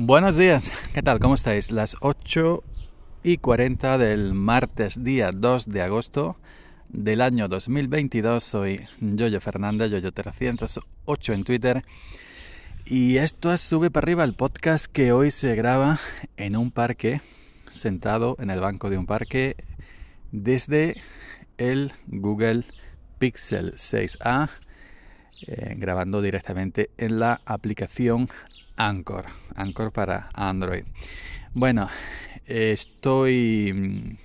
Buenos días, ¿qué tal? ¿Cómo estáis? Las 8 y 40 del martes, día 2 de agosto del año 2022. Soy Yoyo Fernández, Yoyo308 en Twitter. Y esto es Sube para arriba, el podcast que hoy se graba en un parque, sentado en el banco de un parque, desde el Google Pixel 6a, eh, grabando directamente en la aplicación Anchor, Anchor para Android. Bueno, estoy... Mm,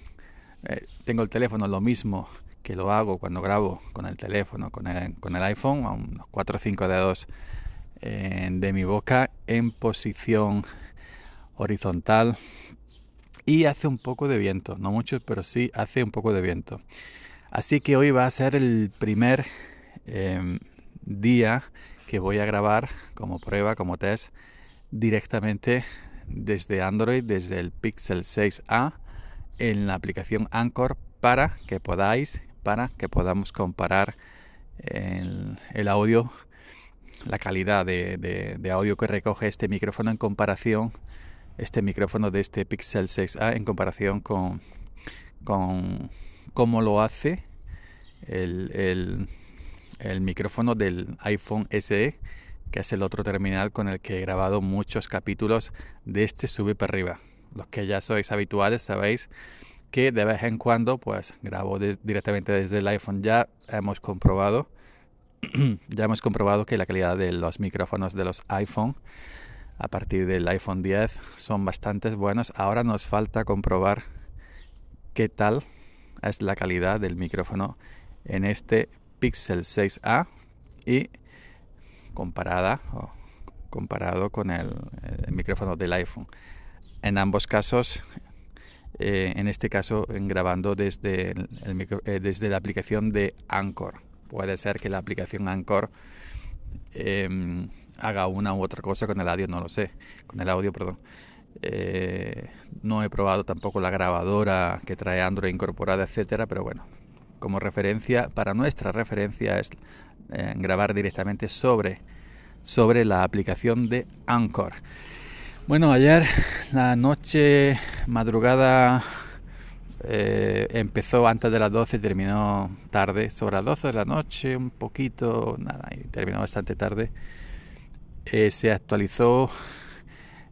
eh, tengo el teléfono lo mismo que lo hago cuando grabo con el teléfono, con el, con el iPhone, a unos 4 o 5 dedos eh, de mi boca en posición horizontal y hace un poco de viento, no mucho, pero sí hace un poco de viento. Así que hoy va a ser el primer em, día que voy a grabar como prueba, como test, directamente desde Android, desde el Pixel 6a en la aplicación Anchor para que podáis, para que podamos comparar el, audio, la calidad de, audio que recoge este micrófono en comparación, este micrófono de este Pixel 6a en comparación con, con cómo lo hace el el micrófono del iPhone SE, que es el otro terminal con el que he grabado muchos capítulos de este sube para arriba. Los que ya sois habituales sabéis que de vez en cuando pues grabo directamente desde el iPhone. Ya hemos comprobado ya hemos comprobado que la calidad de los micrófonos de los iPhone a partir del iPhone 10 son bastante buenos. Ahora nos falta comprobar qué tal es la calidad del micrófono en este Pixel 6a y comparada o comparado con el, micrófono del iPhone. En ambos casos, eh, en este caso grabando desde, el, eh, desde la aplicación de Anchor. Puede ser que la aplicación Anchor em, haga una u otra cosa con el audio, no lo sé, con el audio, perdón. Eh, no he probado tampoco la grabadora que trae Android incorporada, etcétera, pero bueno, como referencia, para nuestra referencia es eh, grabar directamente sobre, sobre la aplicación de Anchor. Bueno, ayer la noche madrugada eh, empezó antes de las 12 y terminó tarde, sobre las 12 de la noche, un poquito, nada, y terminó bastante tarde. Eh, se actualizó,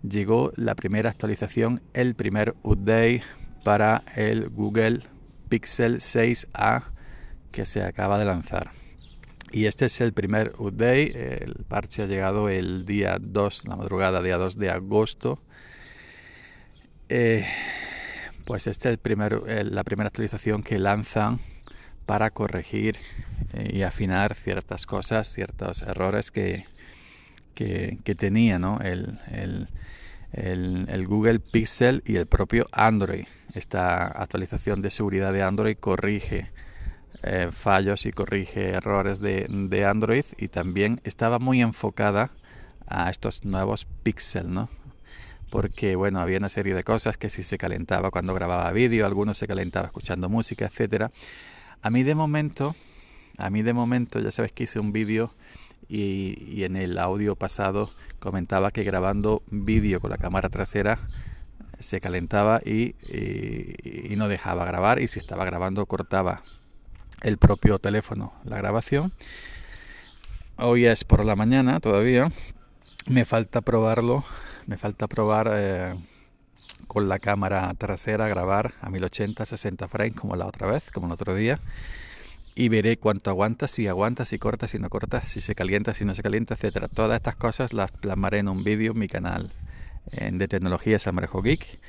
llegó la primera actualización, el primer update para el Google Pixel 6a que se acaba de lanzar. Y este es el primer update. El parche ha llegado el día 2, la madrugada, día 2 de agosto. Eh, pues esta es el primer, la primera actualización que lanzan para corregir eh, y afinar ciertas cosas, ciertos errores que, que, tenía el, el, Google Pixel y el propio Android. Esta actualización de seguridad de Android corrige eh, fallos y corrige errores de, de, Android y también estaba muy enfocada a estos nuevos Pixel, ¿no? Porque, bueno, había una serie de cosas que si se calentaba cuando grababa vídeo, algunos se calentaba escuchando música, etcétera. A mí de momento, a mí de momento, ya sabes que hice un vídeo y, en el audio pasado comentaba que grabando vídeo con la cámara trasera se calentaba y, no dejaba grabar y si estaba grabando cortaba el propio teléfono la grabación. Hoy es por la mañana todavía. Me falta probarlo. Me falta probar eh, con la cámara trasera grabar a 1080, 60 frames como la otra vez, como el otro día y veré cuánto aguanta, si aguanta, si corta, si no corta, si se calienta, si no se calienta, etcétera. Todas estas cosas las plasmaré en un vídeo en mi canal de tecnología Geek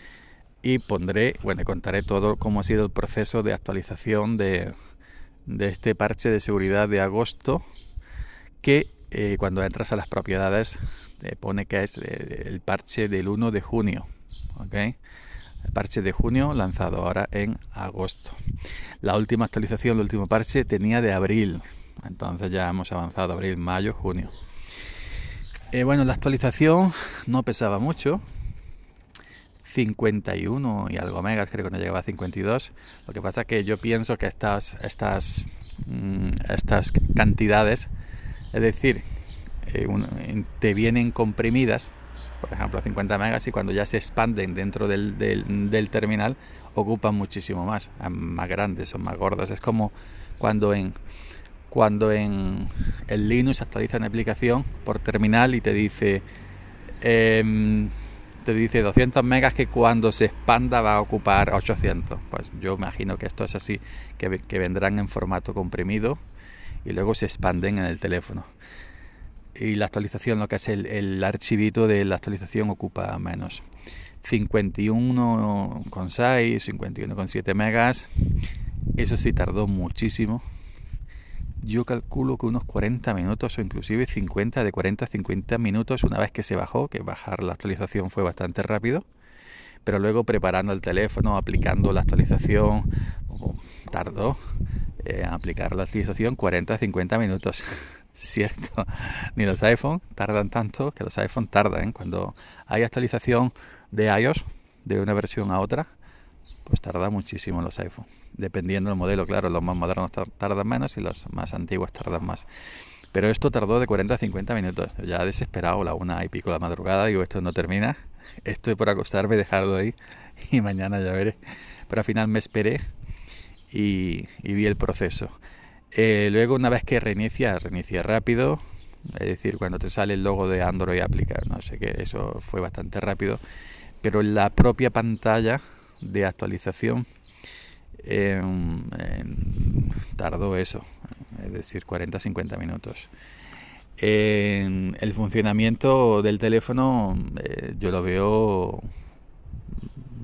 y pondré, bueno, contaré todo cómo ha sido el proceso de actualización de, de este parche de seguridad de agosto que eh, cuando entras a las propiedades te pone que es eh, el parche del 1 de junio. ¿ok?, el parche de junio lanzado ahora en agosto. La última actualización, el último parche tenía de abril. Entonces ya hemos avanzado abril, mayo, junio. Eh, bueno, la actualización no pesaba mucho. 51 y algo megas, creo que no llegaba a 52. Lo que pasa es que yo pienso que estas, estas, mm, estas cantidades, es decir, eh, te vienen comprimidas por ejemplo 50 megas, y cuando ya se expanden dentro del, del, terminal ocupan muchísimo más, más grandes, son más gordas. Es como cuando en cuando en el Linux actualiza una aplicación por terminal y te dice em, te dice 200 megas que cuando se expanda va a ocupar 800 pues yo imagino que esto es así que, que vendrán en formato comprimido y luego se expanden en el teléfono y la actualización, lo que es el, el archivito de la actualización ocupa menos. 51,6, 51,7 megas. Eso sí tardó muchísimo. Yo calculo que unos 40 minutos o inclusive 50, de 40 a 50 minutos una vez que se bajó, que bajar la actualización fue bastante rápido. Pero luego preparando el teléfono, aplicando la actualización, tardó eh, aplicar la actualización 40 a 50 minutos. cierto. Ni los iPhone tardan tanto que los iPhone tardan. Cuando hay actualización de iOS de una versión a otra, pues tarda muchísimo los iPhone. Dependiendo del modelo, claro, los más modernos tardan menos y los más antiguos tardan más. Pero esto tardó de 40 a 50 minutos. Ya desesperado, la una y pico de la madrugada, digo, esto no termina. Estoy por acostarme, dejarlo ahí y mañana ya veré. Pero al final me esperé y vi el proceso. Eh, luego, una vez que reinicia, reinicia rápido. Es decir, cuando te sale el logo de Android aplicar, no sé qué, eso fue bastante rápido. Pero la propia pantalla de actualización em, em, tardó eso, es decir, 40-50 minutos. el funcionamiento del teléfono eh, yo lo veo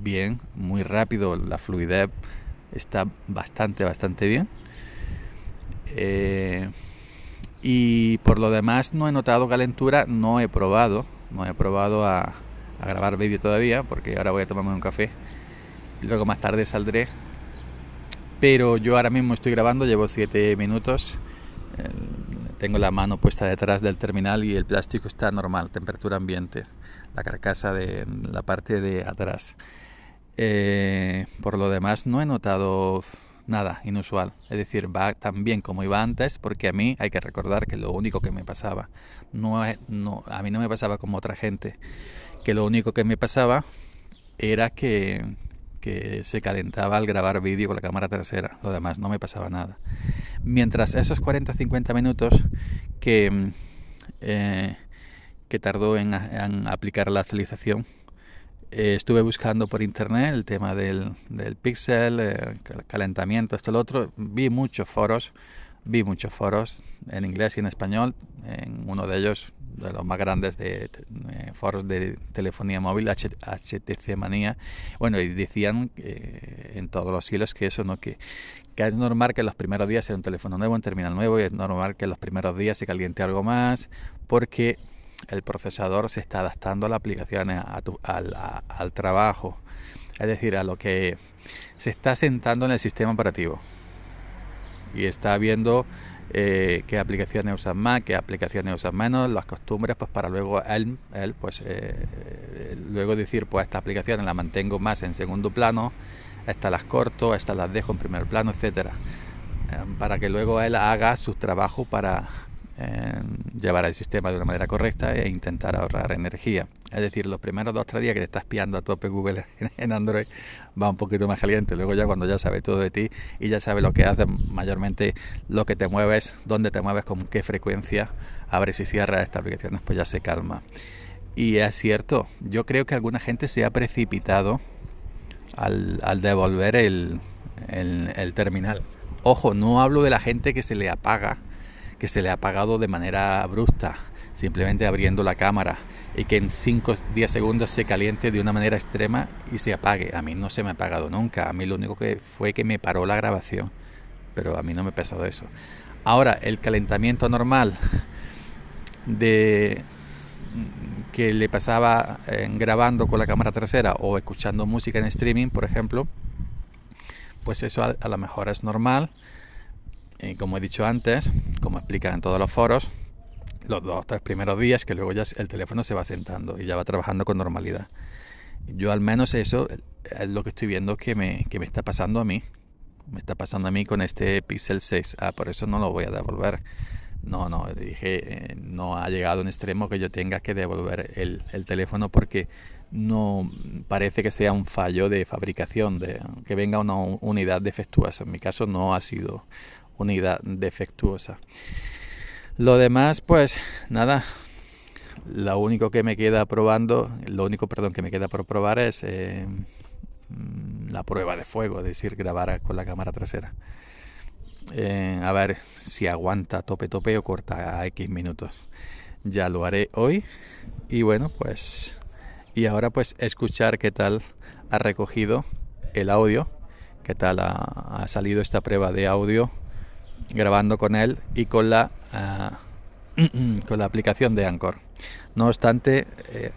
bien, muy rápido, la fluidez está bastante, bastante bien. Eh, y por lo demás no he notado calentura, no he probado, no he probado a, grabar vídeo todavía, porque ahora voy a tomarme un café y luego más tarde saldré. Pero yo ahora mismo estoy grabando, llevo 7 minutos, tengo la mano puesta detrás del terminal y el plástico está normal, temperatura ambiente, la carcasa de la parte de atrás. Eh, por lo demás no he notado nada inusual. Es decir, va tan bien como iba antes, porque a mí hay que recordar que lo único que me pasaba, no, a mí no me pasaba como otra gente, que lo único que me pasaba era que, que se calentaba al grabar vídeo con la cámara trasera, lo demás no me pasaba nada. Mientras esos 40-50 minutos que, eh, que tardó en aplicar la actualización, eh, estuve buscando por internet el tema del, del pixel, eh, calentamiento, esto, lo otro. Vi muchos foros, vi muchos foros en inglés y en español. En uno de ellos, de los más grandes de, eh, foros de telefonía móvil, HTC Manía. Bueno, y decían en todos los hilos que eso no que, es normal que los primeros días sea un teléfono nuevo, un terminal nuevo, y es normal que los primeros días se caliente algo más, porque el procesador se está adaptando a la aplicación, al, trabajo, es decir, a lo que se está sentando en el sistema operativo. Y está viendo eh, qué aplicaciones usan más, qué aplicaciones usan menos, las costumbres, pues para luego él, pues eh, luego decir, pues esta aplicaciones la mantengo más en segundo plano, estas las corto, estas las dejo en primer plano, etcétera, eh, para que luego él haga su trabajo para llevar el sistema de una manera correcta e intentar ahorrar energía. Es decir, los primeros dos o tres días que te estás pillando a tope Google en Android va un poquito más caliente. Luego ya cuando ya sabe todo de ti y ya sabe lo que haces, mayormente lo que te mueves, dónde te mueves, con qué frecuencia, abres y cierras esta aplicación, pues ya se calma. Y es cierto, yo creo que alguna gente se ha precipitado al, devolver el terminal. Ojo, no hablo de la gente que se le apaga que se le ha apagado de manera abrupta, simplemente abriendo la cámara y que en 5 10 segundos se caliente de una manera extrema y se apague. A mí no se me ha apagado nunca, a mí lo único que fue que me paró la grabación, pero a mí no me ha pasado eso. Ahora, el calentamiento normal de que le pasaba grabando con la cámara trasera o escuchando música en streaming, por ejemplo, pues eso a, a lo mejor es normal y como he dicho antes, como explican en todos los foros, los dos o tres primeros días que luego ya el teléfono se va sentando y ya va trabajando con normalidad. Yo al menos eso es lo que estoy viendo que me, que me está pasando a mí. Me está pasando a mí con este Pixel 6. Ah, por eso no lo voy a devolver. No, no, dije, eh, no ha llegado un extremo que yo tenga que devolver el, el, teléfono porque no parece que sea un fallo de fabricación, de que venga una unidad defectuosa. En mi caso no ha sido unidad defectuosa. Lo demás, pues nada, lo único que me queda probando, lo único, perdón, que me queda por probar es eh, mm, la prueba de fuego, es decir, grabar con la cámara trasera. Eh, a ver si aguanta tope tope o corta a X minutos. Ya lo haré hoy. Y bueno, pues. Y ahora pues escuchar qué tal ha recogido el audio. Qué tal ha, salido esta prueba de audio grabando con él y con la, ah, con la aplicación de Anchor. No obstante, eh,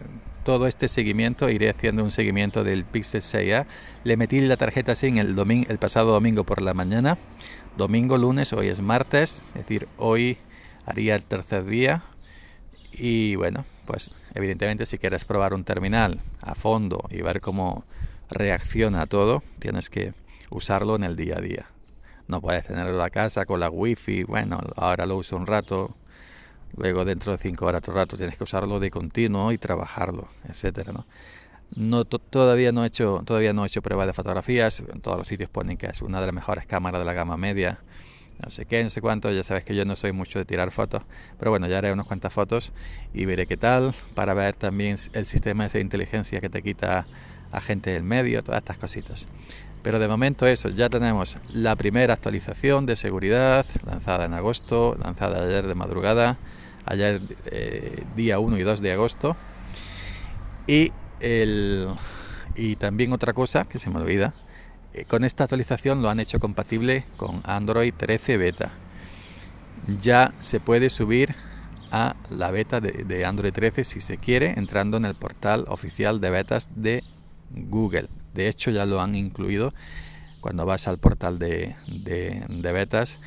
todo este seguimiento, iré haciendo un seguimiento del Pixel 6A. Le metí la tarjeta SIM el, domingo, el pasado domingo por la mañana, domingo, lunes, hoy es martes, es decir, hoy haría el tercer día. Y bueno, pues evidentemente si quieres probar un terminal a fondo y ver cómo reacciona todo, tienes que usarlo en el día a día. No puedes tenerlo en la casa con la wifi, bueno, ahora lo uso un rato, Luego dentro de 5 horas, otro rato, tienes que usarlo de continuo y trabajarlo, etcétera, ¿no? No, todavía no he hecho todavía no he hecho pruebas de fotografías en todos los sitios ponen que es una de las mejores cámaras de la gama media no sé qué no sé cuánto ya sabes que yo no soy mucho de tirar fotos pero bueno ya haré unas cuantas fotos y veré qué tal para ver también el sistema de inteligencia que te quita a gente del medio todas estas cositas pero de momento eso ya tenemos la primera actualización de seguridad lanzada en agosto lanzada ayer de madrugada ayer eh, día 1 y 2 de agosto. Y, el, y también otra cosa que se me olvida, eh, con esta actualización lo han hecho compatible con Android 13 beta. Ya se puede subir a la beta de, Android 13 si se quiere, entrando en el portal oficial de betas de Google. De hecho, ya lo han incluido. Cuando vas al portal de, betas,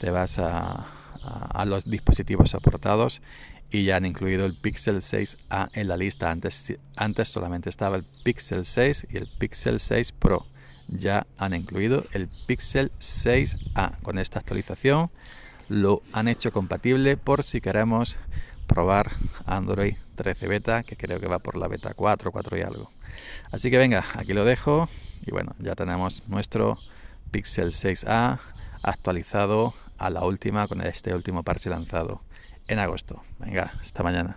te vas a, a, los dispositivos soportados y ya han incluido el Pixel 6a en la lista. Antes, antes solamente estaba el Pixel 6 y el Pixel 6 Pro. Ya han incluido el Pixel 6a. Con esta actualización lo han hecho compatible por si queremos probar Android 13 beta, que creo que va por la beta 4, 4 y algo. Así que venga, aquí lo dejo y bueno, ya tenemos nuestro Pixel 6a actualizado a la última con este último parche lanzado en agosto. Venga, hasta mañana.